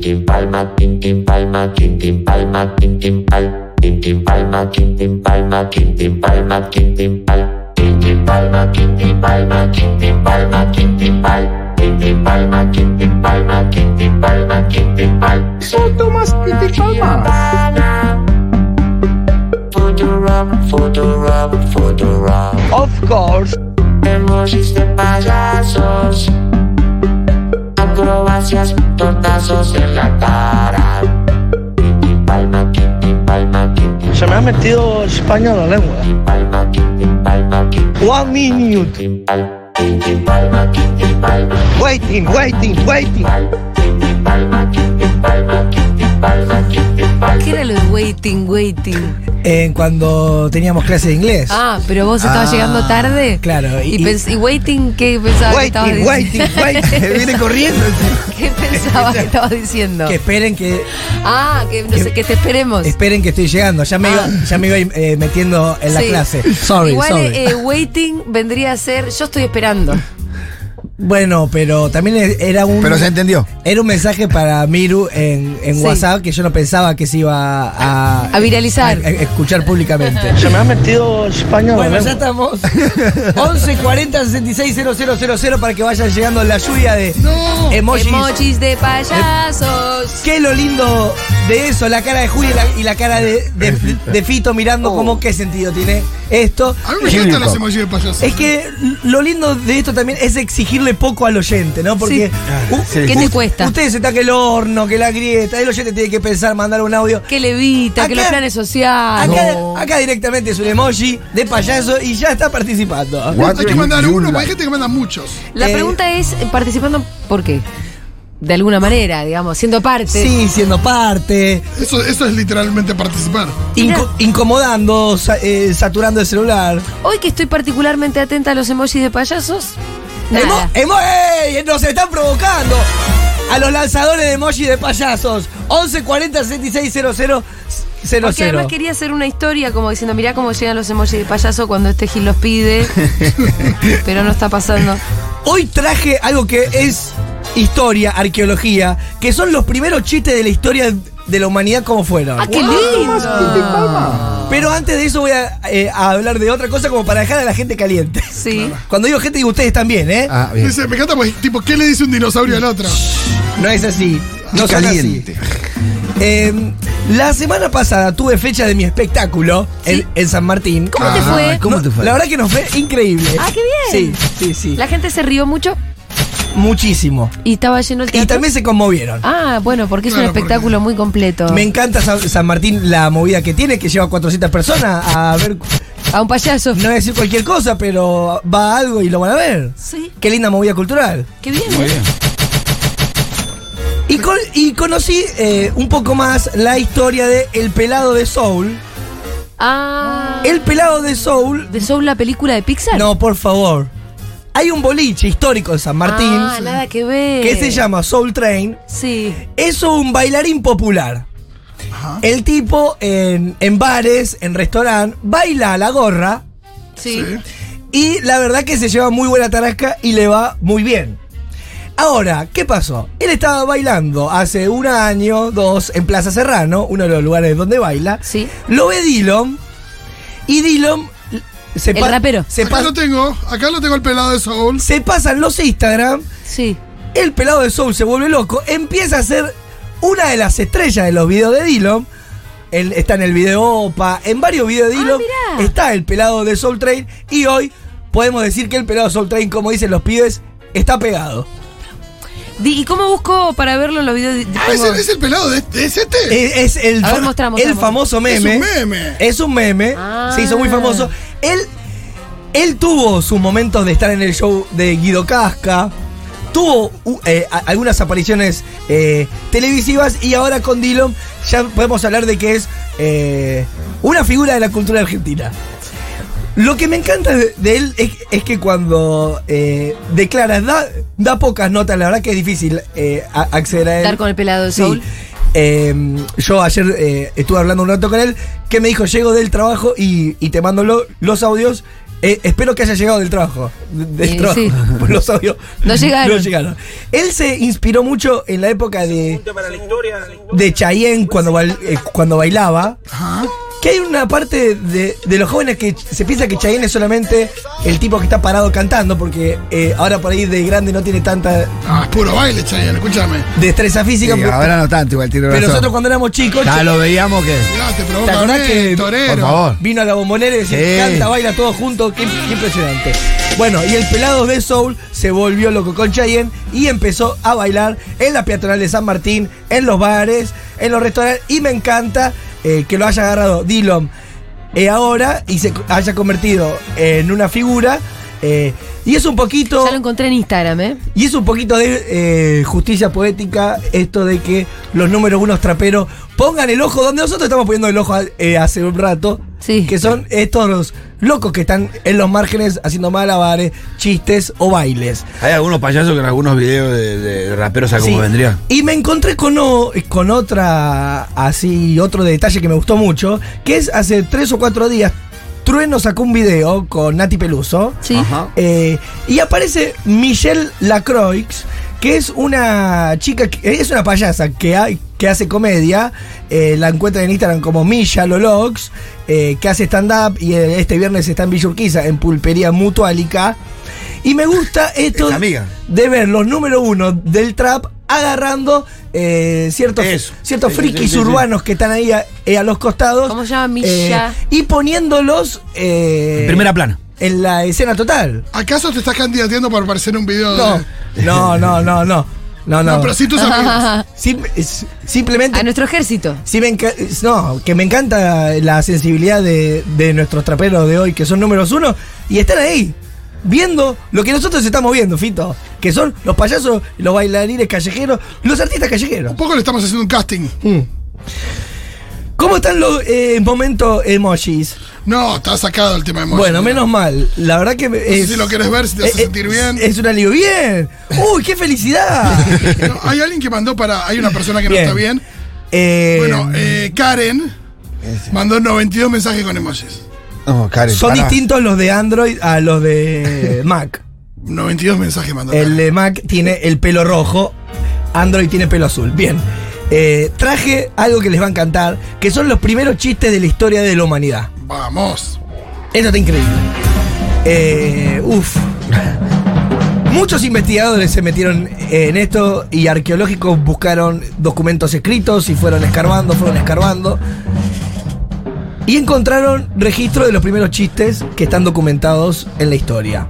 tintim palma, tintim palma, palma, pal, palma, palma, palma, pal, palma, palma, palma, pal, palma, palma, palma, pal. Of course. Emojis de payasos. Acrobacias, tortazos en la cara. Se me ha metido España en la lengua. One minute. Waiting, waiting, waiting. ¿Qué era lo de waiting, waiting? En cuando teníamos clase de inglés. Ah, pero vos estabas Ah, llegando tarde. claro, Y, y- pens- y waiting, ¿qué pensabas que estabas Waiting, diciendo? waiting, waiting. Viene corriendo. ¿Qué pensabas que estabas diciendo? Que esperen que Ah, que, no sé, que te esperemos. esperen que estoy llegando. Ya me iba, Ah. ya me iba eh, metiendo en la Sí. clase. Sorry, Igual sorry. eh, waiting vendría a ser yo estoy esperando. Bueno, pero también era un Pero se entendió. era un mensaje para Miru en, en Sí. WhatsApp que yo no pensaba que se iba a, A viralizar. a- a escuchar públicamente. Se me ha metido la Bueno, ya estamos. 11 40 66 000 para que vayan llegando la lluvia de emojis. Emojis de payasos. ¿Qué es lo lindo de eso? La cara de Juli y la, y la cara de, de- de Fito mirando como qué sentido tiene esto. A mí me encantan los emojis de payaso. Es que lo lindo de esto también es exigirle poco al oyente, ¿no? Porque Sí. u- Sí. ¿Qué te cuesta? Usted se taca el horno, que la grieta, el oyente tiene que pensar, mandar un audio. Que levita, que Acá- los planes sociales. Acá, acá directamente es un emoji de payaso y ya está participando. What Hay que mandar uno, hay gente que manda muchos. La Eh, pregunta es, ¿participando por qué? De alguna manera, digamos, siendo parte. Sí, siendo parte, Eso, eso es literalmente participar. inco- incomodando, sa- eh, saturando el celular. Hoy que estoy particularmente atenta a los emojis de payasos. Nada. emo- ¡Ey! Nos están provocando a los lanzadores de emoji de payasos. 11 40 66 00 Porque además quería hacer una historia como diciendo, mirá cómo llegan los emojis de payaso cuando este Gil los pide. pero no está pasando. Hoy traje algo que es historia, arqueología, que son los primeros chistes de la historia de la humanidad como fueron. ¡Ah, qué lindo! Pero antes de eso voy a, eh, a hablar de otra cosa como para dejar a la gente caliente. Sí. Cuando digo gente, digo ustedes también, ¿eh? Ah, bien. Dice, me encanta porque, tipo, ¿qué le dice un dinosaurio al otro? No es así. No Caliente. así. Eh, la semana pasada tuve fecha de mi espectáculo en, en San Martín. ¿Cómo te Ah, fue? ¿Cómo No, te fue? La verdad que nos fue increíble. Ah, qué bien. Sí, sí, sí. La gente se rió mucho Muchísimo. y estaba lleno el Y también se conmovieron. Ah, bueno, porque es un porque- espectáculo muy completo. Me encanta San, San Martín la movida que tiene, que lleva 400 personas a ver. A un payaso. No voy a decir cualquier cosa, pero va a algo y lo van a ver. Sí, Qué linda movida cultural. qué bien. Muy bien. Y, con- y conocí eh, un poco más la historia de El Pelado de Soul. Ah. El Pelado de Soul. ¿De Soul la película de Pixar? No, por favor. Hay un boliche histórico en San Martín Ah, nada que ver. que se llama Soul Train. Sí. Es un bailarín popular. El tipo en, en bares, en restaurantes, baila a la gorra Sí. y la verdad que se lleva muy buena tarasca y le va muy bien. Ahora, ¿qué pasó? Él estaba bailando hace un año, dos, en Plaza Serrano, uno de los lugares donde baila. Sí. Lo ve Dillon y Dillon se, El rapero. se, Acá lo tengo, acá lo tengo el pelado de Soul. se pasan los Instagram Sí. el pelado de Soul se vuelve loco, empieza a ser una de las estrellas de los videos de Dillon. Él está en el video OPA, en varios videos de Ah, Dillon mirá. está el pelado de Soul Train y hoy podemos decir que el pelado de Soul Train, como dicen los pibes, está pegado. ¿Y cómo busco para verlo en los videos? Ah, ¿es el, es el pelado de, de ese este? Es, es el, A ver, mostrá, el famoso Es meme. un meme. Es un meme. Ah. Se hizo muy famoso. Él, él tuvo sus momentos de estar en el show de Guido Casca. Tuvo uh, eh, algunas apariciones eh, televisivas y ahora con Dillon ya podemos hablar de que es eh, una figura de la cultura argentina. Lo que me encanta de, de él es, es que cuando eh, declara, da, da pocas notas, la verdad que es difícil eh, a- acceder a él. Dar con el pelado de Sí. Soul. Eh, yo ayer eh, estuve hablando un rato con él, que me dijo, llego del trabajo y, y te mando lo- los audios Eh, espero que haya llegado del trabajo. de- Del Sí, trabajo. sí. Los audios No llegaron. no llegaron. Él se inspiró mucho en la época de, de Chayanne cuando, bail- eh, cuando bailaba. Que hay una parte de, de los jóvenes que se piensa que Chayanne es solamente el tipo que está parado cantando, porque eh, ahora por ahí de grande no tiene tanta Ah, es puro baile, Chayanne, escúchame. destreza física. Sí, pero- ahora no tanto, igual tiene pero razón. nosotros cuando éramos chicos, Ya lo veíamos que. Mirá, te ¿Te provoca acordás bien, que- torero. Por favor. Vino a la bombonera y decía, Sí. canta, baila todo junto, qué, qué impresionante. Bueno, y el pelado de Soul se volvió loco con Chayanne y empezó a bailar en la peatonal de San Martín, en los bares, en los restaurantes, y me encanta eh, que lo haya agarrado Dillon eh, ahora y se haya convertido en una figura. eh, y es un poquito... Ya lo encontré en Instagram, ¿eh? Y es un poquito de eh, justicia poética esto de que los números unos traperos pongan el ojo donde nosotros estamos poniendo el ojo eh, hace un rato. Sí. Que son estos los locos que están en los márgenes haciendo malabares, chistes o bailes. Hay algunos payasos que en algunos videos de, de raperos a cómo Sí. vendría. Y me encontré con, o- con otra, así, otro detalle que me gustó mucho, que es hace tres o cuatro días, Trueno sacó un video con Nati Peluso. Sí. Ajá. Eh, y aparece Michelle Lacroix, que es una chica, que- es una payasa que, hay- que hace comedia. eh, la encuentran en Instagram como Milla Lolox, eh, que hace stand-up y eh, este viernes está en Villa Urquiza, en Pulpería Mutualica. Y me gusta esto Es amiga. de ver los número uno del trap agarrando eh, ciertos, Eso. ciertos Sí, frikis sí, sí, sí. urbanos que están ahí a, eh, a los costados. ¿Cómo se llama? Milla. Eh, y poniéndolos eh, En primera plana. en la escena total. ¿Acaso te estás candidateando para aparecer en un video No, de.? no, no, no, no. No, no. No, pero sí tus amigos. Sim- es- simplemente. A nuestro ejército. sí me enca- es- no, que me encanta la sensibilidad de, de nuestros traperos de hoy, que son números uno, y están ahí, viendo lo que nosotros estamos viendo, Fito. Que son los payasos, los bailarines callejeros, los artistas callejeros. Un poco le estamos haciendo un casting. Mm. ¿Cómo están los eh, momentos emojis? No, está sacado el tema de emoji. Bueno, menos mal. La verdad que. sé es- si lo quieres ver, si te hace eh, sentir es- bien. Es un alivio. ¡Bien! ¡Uy, qué felicidad! No, hay alguien que mandó para. Hay una persona que Bien. no está bien. Eh, Bueno, eh, Karen mandó 92 mensajes con emojis. No, Karen. son pará. distintos los de Android a los de Mac. 92 mensajes mandó. El Karen. de Mac tiene el pelo rojo, Android tiene pelo azul. Bien. Eh, traje algo que les va a encantar, que son los primeros chistes de la historia de la humanidad. Vamos. Eso está increíble. Eh, uf. Muchos investigadores se metieron en esto y arqueológicos buscaron documentos escritos y fueron escarbando, fueron escarbando. Y encontraron registro de los primeros chistes que están documentados en la historia.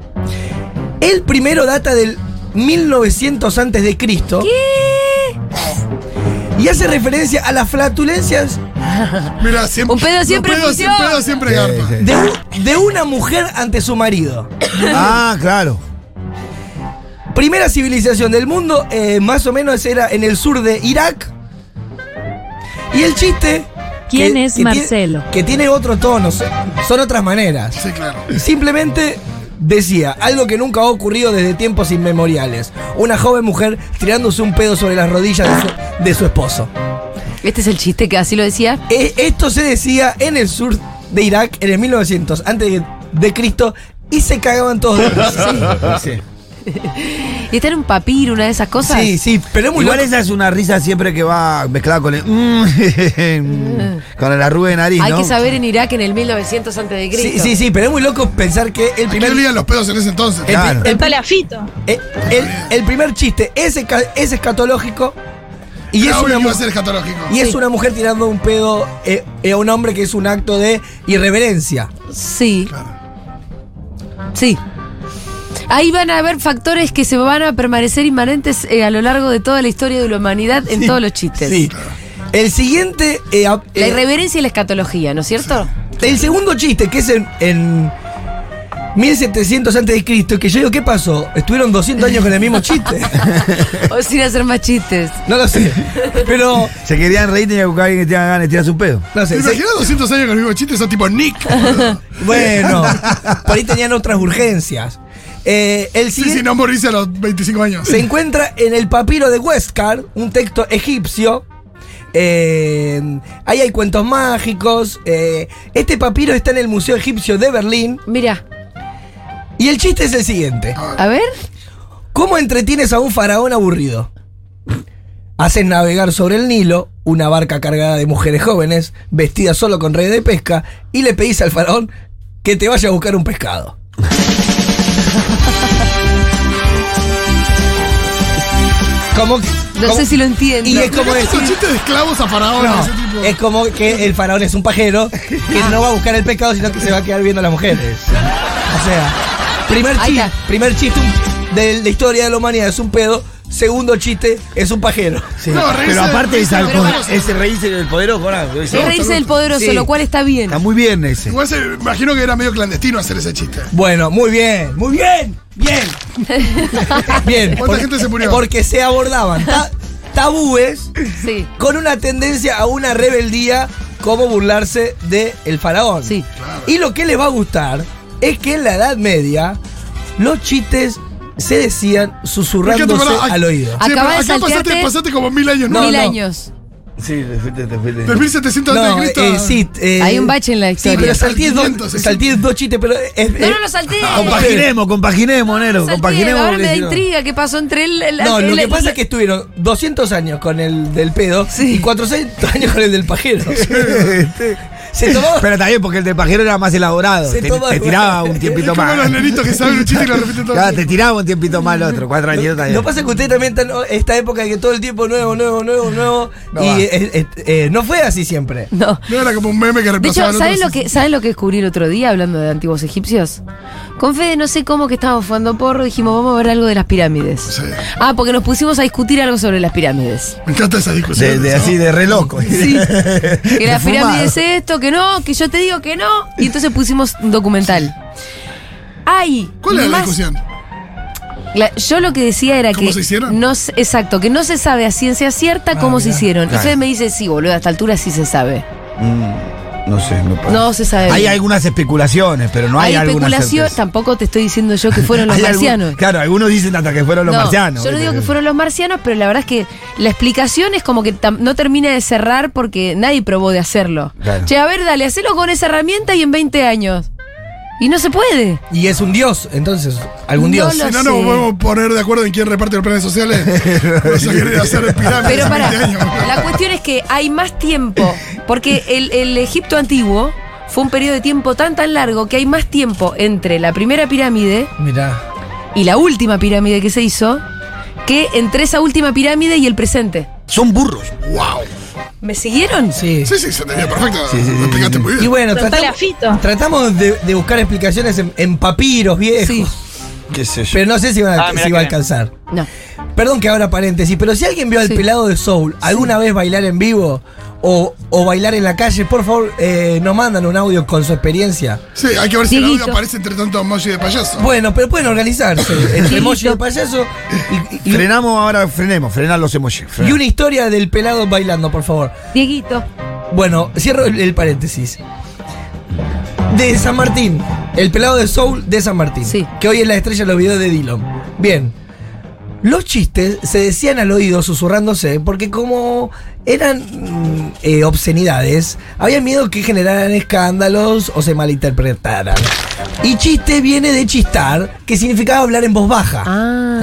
El primero data del 1900 antes de Cristo. Y hace referencia a las flatulencias Mira, siempre. Un pedo siempre pedos-. Un pedo siempre Sí, garpa. sí. de, un- de una mujer ante su marido. Ah, claro. Primera civilización del mundo, eh, más o menos era en el sur de Irak. Y el chiste. ¿Quién es tiene- Marcelo? que tiene otro tono, son son otras maneras. Sí, claro. Simplemente decía algo que nunca ha ocurrido desde tiempos inmemoriales. Una joven mujer tirándose un pedo sobre las rodillas de su, de su esposo. Este es el chiste que así lo decía. Eh, esto se decía en el sur de Irak en el 1900 antes de, de Cristo y se cagaban todos. de risa. Sí. Y está en un papiro, una de esas cosas. Sí, sí, pero es muy Igual loco. esa es una risa siempre que va mezclada con el. mm, con el arrugue de nariz, Hay ¿no? que saber en Irak en el 1900 antes de Cristo. Sí, sí, sí, pero es muy loco pensar que el ¿A primer, olían los pedos en ese entonces? el, Claro. el- Fito. el- el- el primer chiste es, esca- es escatológico y es, una, que iba a mu- ser escatológico. y es una mujer tirando un pedo eh, eh, a un hombre que es un acto de irreverencia. Sí. Sí. Ahí van a haber factores que se van a permanecer inmanentes eh, a lo largo de toda la historia de la humanidad en todos los chistes. Sí. El siguiente. eh, La irreverencia y la escatología, ¿no es cierto? el segundo chiste, que es en, en 1700 antes de Cristo, que yo digo, ¿qué pasó? ¿Estuvieron 200 años con el mismo chiste? O sin hacer más chistes. No lo sé. Pero, Se querían reír, tenía que buscar a alguien que tenga ganas de tirar su pedo. no ¿Te sé. se- imaginas 200 años con el mismo chiste? Son tipo Nick. bueno, por ahí tenían otras urgencias. Eh, el Sí, siguiente sí, no morirse a los 25 años. se encuentra en el papiro de Westcard, un texto egipcio. Eh, ahí hay cuentos mágicos. eh, este papiro está en el Museo Egipcio de Berlín. Mira, Y el chiste es el siguiente. A ver. ¿Cómo entretienes a un faraón aburrido? Haces navegar sobre el Nilo una barca cargada de mujeres jóvenes, vestidas solo con red de pesca, y le pedís al faraón que te vaya a buscar un pescado. Como, No sé si lo entiendo. Y es como decir. chistes de esclavos a faraones, No, ese tipo. es como que el faraón es un pajero que no va a buscar el pescado, sino que se va a quedar viendo a las mujeres. O sea, primer chiste, primer chiste de la historia de la humanidad es un pedo. Segundo chiste es un pajero. Sí. No, reírse- pero aparte es, al Pero poder- para- ese reírse del poderoso, ¿no? Es reírse del poderoso, Sí. lo cual está bien. Está muy bien ese. Igual se imagino que era medio clandestino hacer ese chiste. Bueno, muy bien, muy bien, bien. Bien. ¿Cuánta porque- gente se murió? Porque se abordaban ta- tabúes Sí. con una tendencia a una rebeldía como burlarse del el faraón. Sí. Y lo que les va a gustar es que en la Edad Media los chistes se decían susurrándose al oído. Sí, pero de acá pasaste, saltearte- pasaste como mil años, ¿no? Mil no. años. Sí, te fuiste, te fuiste. Del 1700 No, antes de Cristo. eh, sí, eh, Hay un bache en la Sí, historia. pero salté dos, 500, salté dos chistes, pero es, No, no lo salté. Compaginemos, compaginemos, Nero. Salté, Compaginemos. ahora me da porque si no- intriga qué pasó entre él. el- No, el- lo que el- pasa es que estuvieron 200 años con el del pedo Sí. y 400 años con el del pajero. Se tomaba. Pero también porque el del pajero era más elaborado. Se Te, toma- te tiraba un tiempito Es como más. los nenitos que saben un chiste y lo repiten todo. Claro, te tiraba un tiempito más el otro. Cuatro años Lo también. que pasa es que ustedes también están en esta época de que todo el tiempo nuevo, nuevo, nuevo, nuevo. No y eh, eh, eh, no fue así siempre. No. No era como un meme que De hecho, al ¿saben lo, que, ¿saben lo que descubrí el otro día hablando de antiguos egipcios? Con Fede, no sé cómo que estábamos jugando porro, dijimos, vamos a ver algo de las pirámides. Sí. Ah, porque nos pusimos a discutir algo sobre las pirámides. Me encanta esa discusión. De, de así, de re loco. Sí. Que las De pirámides esto, que no, que yo te digo que no. Y entonces pusimos un documental. Ay, ¿Cuál era la discusión? La- yo lo que decía era ¿Cómo que. se hicieron? No, se- exacto, que no se sabe a ciencia cierta Ah, cómo se mirá. hicieron. Y Claro. Fede me dice, sí, boludo, a esta altura sí se sabe. Mm, no sé, me parece. No se sabe. Hay algunas especulaciones, pero no hay, Hay alguna especulación, tampoco te estoy diciendo yo que fueron los algún- marcianos. claro, algunos dicen hasta que fueron los No, marcianos. Yo no digo que fueron los marcianos, pero la verdad es que la explicación es como que no termina de cerrar porque nadie probó de hacerlo. Claro. Che, a ver, dale, hacelo con esa herramienta y en 20 años. Y no se puede. Y es un dios, entonces, algún No dios. lo Si no sé. nos podemos poner de acuerdo en quién reparte los planes sociales, vamos a querer hacer pirámides Pero en para, 20 años. la cuestión es que hay más tiempo, porque el, el Egipto antiguo fue un periodo de tiempo tan tan largo que hay más tiempo entre la primera pirámide Mirá. y la última pirámide que se hizo que entre esa última pirámide y el presente. Son burros. ¡Wow! ¿Me siguieron? Sí. Sí, sí, se tenía perfecto. Sí, sí, sí, Lo explicaste sí. muy bien. Y bueno, tratamos, tratamos de, de buscar explicaciones en, en papiros viejos. Sí. Qué sé yo. Pero no sé si, van a- Ah, si va a alcanzar. No. Perdón que abra paréntesis, pero si alguien vio al Sí. pelado de Soul alguna vez bailar en vivo o, o bailar en la calle, por favor, eh, nos mandan un audio con su experiencia. Sí, hay que ver si el audio aparece entre tanto emoji de payaso. Bueno, pero pueden organizarse. Entre emoji de payaso y, y- y- Frenamos ahora, frenemos, frenar los emojis. y una historia del pelado bailando, por favor. Dieguito. Bueno, cierro el, el paréntesis. De San Martín, el pelado de Soul de San Martín. Sí. Que hoy es la estrella de los videos de Dillon. Bien. Los chistes se decían al oído susurrándose porque como eran mm, eh, obscenidades, había miedo que generaran escándalos o se malinterpretaran. Y chiste viene de chistar, que significaba hablar en voz baja. Ah.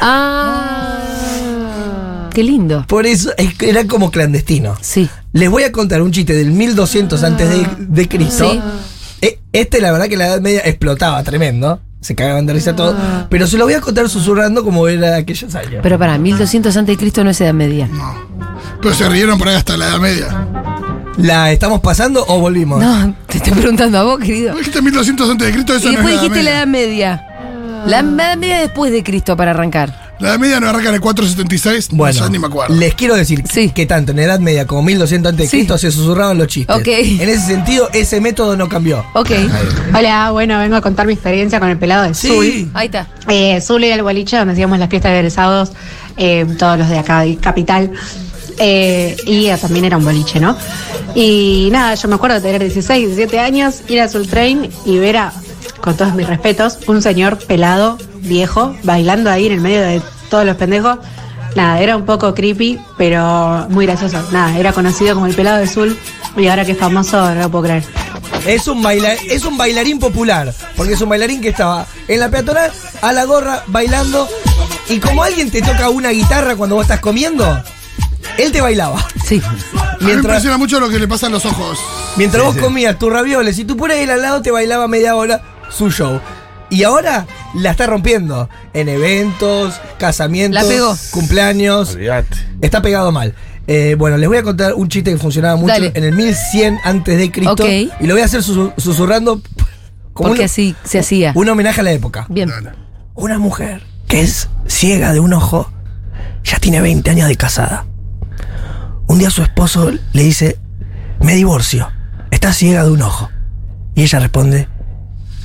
ah. Qué lindo. Por eso era como clandestino. Sí. Les voy a contar un chiste del 1200 antes de, de Cristo. Sí. Eh, Este, la verdad, que la Edad Media explotaba tremendo. Se cagaban de risa todo. Ah. Pero se lo voy a contar susurrando como era aquellos años. Pero para 1200 antes de Cristo no es edad media. Pero se rieron por ahí hasta la edad media. ¿La estamos pasando o volvimos? No, te estoy preguntando a vos, querido. ¿No dijiste 1200 antes de Cristo? Eso Y no después es dijiste la edad media. La edad media después de Cristo para arrancar. La edad media no arranca en el 476. Bueno, ya ni me acuerdo. les quiero decir Sí. que tanto en Edad Media como 1200 antes de Sí. Cristo se susurraban los chistes. Ok. En ese sentido, ese método no cambió. Ok. Hola, bueno, vengo a contar mi experiencia con el pelado de Zul. Ahí está. Eh, Zul era el boliche donde hacíamos las fiestas de egresados, eh, todos los de acá, de Capital. Eh, y también era un boliche, ¿no? Y nada, yo me acuerdo de tener 16, 17 años, ir a Soul Train y ver a, con todos mis respetos, un señor pelado, viejo, bailando ahí en el medio de todos los pendejos. Nada, era un poco creepy, pero muy gracioso. Nada, era conocido como el pelado de Zul y ahora que es famoso, no lo puedo creer. Es un, baila- es un bailarín popular, porque es un bailarín que estaba en la peatonal a la gorra bailando y como alguien te toca una guitarra cuando vos estás comiendo, él te bailaba. Sí. A mí me Mientras, impresiona mucho lo que le pasa en los ojos. mientras vos comías tus ravioles y tu puré él al lado te bailaba media hora su show. Y ahora la está rompiendo en eventos, casamientos, La pegó. cumpleaños. Está pegado mal. Eh, bueno, les voy a contar un chiste que funcionaba mucho Dale. en el 1100 antes de Cristo Ok. y lo voy a hacer susu- susurrando como Porque un, así se hacía. un homenaje a la época. Bien. Una mujer que es ciega de un ojo ya tiene 20 años de casada. Un día su esposo le dice, me divorcio, estás ciega de un ojo. Y ella responde,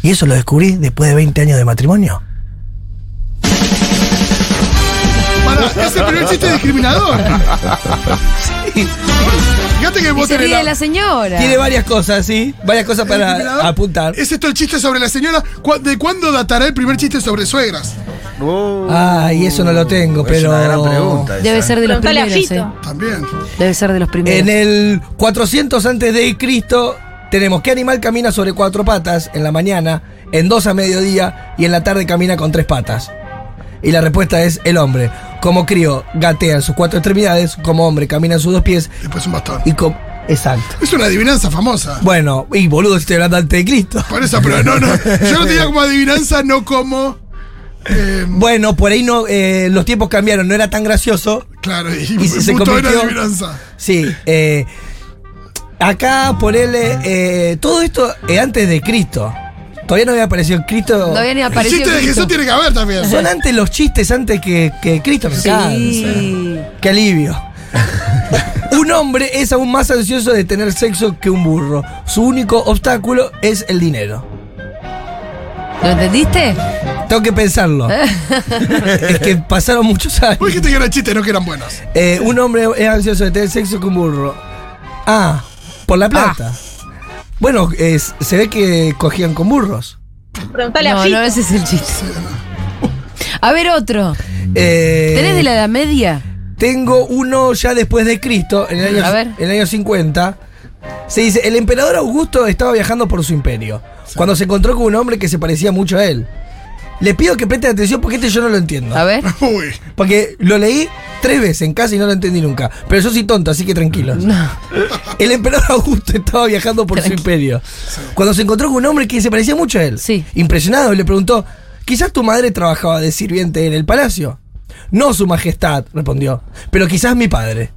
¿y eso lo descubrí después de 20 años de matrimonio? Para, ese es el primer chiste discriminador. Fíjate que Y vos se tenés ríe la- la señora. Tiene varias cosas, ¿sí? Varias cosas para apuntar. ¿Es esto el chiste sobre la señora? ¿Cu- ¿De cuándo datará el primer chiste sobre suegras? Ay, eso no lo tengo, Es pero... una gran pregunta. esa, Debe ¿eh? ser de los Preguntale a primeros, Fito. eh. También. Debe ser de los primeros. En el 400 antes de Cristo tenemos qué animal camina sobre cuatro patas en la mañana, en dos a mediodía y en la tarde camina con tres patas. Y la respuesta es el hombre. Como crío, gatea en sus cuatro extremidades, como hombre camina en sus dos pies Después un bastón. y como... Exacto. Es una adivinanza famosa. Bueno, y boludo, estoy hablando antes de Cristo. Por eso, pero no, no. Yo lo tenía como adivinanza, no como. eh, Bueno, por ahí no, eh, los tiempos cambiaron, no era tan gracioso. claro, y, Y se convirtió- adivinanza. Sí, eh, acá ponele, eh, todo esto es antes de Cristo. Todavía no había aparecido Cristo. No había ni El aparecido. chiste de. Jesús tiene que haber también. Son antes los chistes antes que, que Cristo. me cansa. Sí. Qué alivio. un hombre es aún más ansioso de tener sexo que un burro. Su único obstáculo es el dinero. ¿Lo entendiste? Tengo que pensarlo. es que pasaron muchos Vos años. dijiste que eran chistes, no que eran buenos. Eh, un hombre es ansioso de tener sexo que un burro. Ah, por la plata. Bueno, es- se ve que cogían con burros. Preguntale a No, Fito. no, ese es el chiste. A ver, otro. Eh, ¿Tenés de la Edad Media? Tengo uno ya después de Cristo, en el año, A ver. en el año 50. Se dice, el emperador Augusto estaba viajando por su imperio, cuando se encontró con un hombre que se parecía mucho a él. Le pido que presten atención porque este yo no lo entiendo. A ver. Uy. Porque lo leí tres veces en casa y no lo entendí nunca. Pero yo soy tonto, así que tranquilos. No. El emperador Augusto estaba viajando por su imperio. Cuando se encontró con un hombre que se parecía mucho a él. Sí. Impresionado, le preguntó, quizás tu madre trabajaba de sirviente en el palacio. No, su majestad, respondió. Pero quizás mi padre.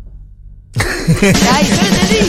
Ay, yo lo entendí.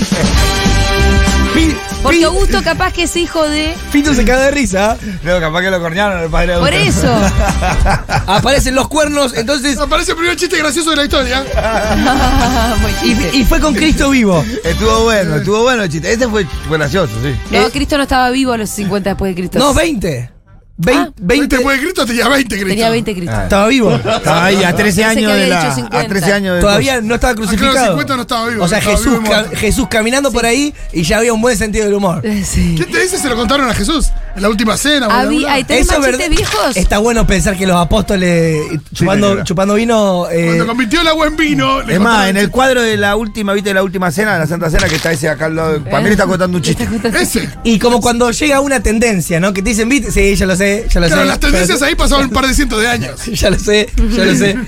Porque Augusto capaz que es hijo de... Fito se cae de risa. No, capaz que lo cornearon el padre de Por eso. Aparecen los cuernos, entonces. Aparece el primer chiste gracioso de la historia. Y, y fue con Cristo vivo. Estuvo bueno, estuvo bueno el chiste. Ese fue, fue gracioso, sí. No, Cristo no estaba vivo a los 50 después de Cristo. No, 20. Vein- Ah. 20. 20 después de Cristo tenía 20 Cristo. Tenía 20 Cristo. Ah. Estaba vivo. Estaba ahí a 13 Pensé que años de la. dicho 50. A 13 años de. Todavía no estaba Ah, claro, crucificado. 50 no estaba vivo, O sea, estaba Jesús, ca-. Jesús caminando por ahí y ya había un buen sentido del humor. Eh, Sí. ¿Qué te dice? Se lo contaron a Jesús. En la última cena. Habí- algún lado. ahí ¿Tenés Eso más es chistes verdad. viejos? Está bueno pensar que los apóstoles chupando, chupando vino. eh, Cuando convirtió el agua en vino. Es más, en el cuadro de la última, viste, de la última cena, de la Santa Cena, que está ese acá al lado. Para mí le está contando un chiste. Ese. y como cuando llega una tendencia, ¿no? Que te dicen, ¿viste? Sí, ya lo sé, ya lo Claro, sé. las tendencias ahí pasaban un par de cientos de años. Ya lo sé, ya lo sé.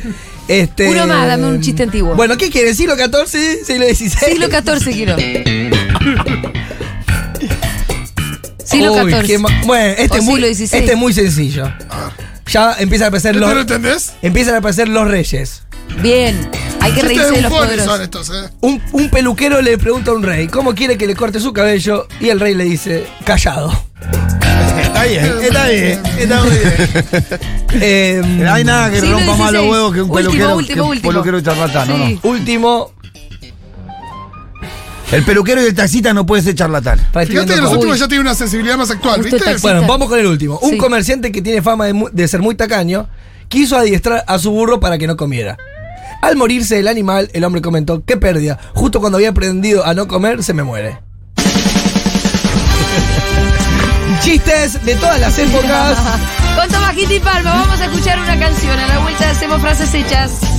Este, Uno más, dame un chiste antiguo. Bueno, ¿qué quiere? ¿Siglo XIV? ¿Siglo XVI? Siglo XIV quiero. Siglo Uy, XIV. qué ma- bueno, este O es, muy, siglo XVI. este es muy sencillo. Ya empiezan a aparecer ¿Este los, lo entendés? empiezan a aparecer los reyes. Bien. Hay que reírse de los bufones son poderosos. estos, eh. Un, un peluquero le pregunta a un rey, ¿cómo quiere que le corte su cabello? Y el rey le dice, callado. Está bien, está bien, está muy bien. Eh, No hay nada que Siglo rompa más los huevos que un Último, peluquero. último, que último. peluquero charlatán, no, Sí. no. último, El peluquero y el taxista no puede ser charlatán. Fíjate que los últimos ya tienen una sensibilidad más actual, Justo ¿viste? Bueno, vamos con el último. Un Sí. comerciante que tiene fama de, de ser muy tacaño quiso adiestrar a su burro para que no comiera. Al morirse el animal, el hombre comentó, qué pérdida, justo cuando había aprendido a no comer, se me muere. De todas las épocas. Con Tomás Quinti Palma vamos a escuchar una canción. A la vuelta hacemos frases hechas.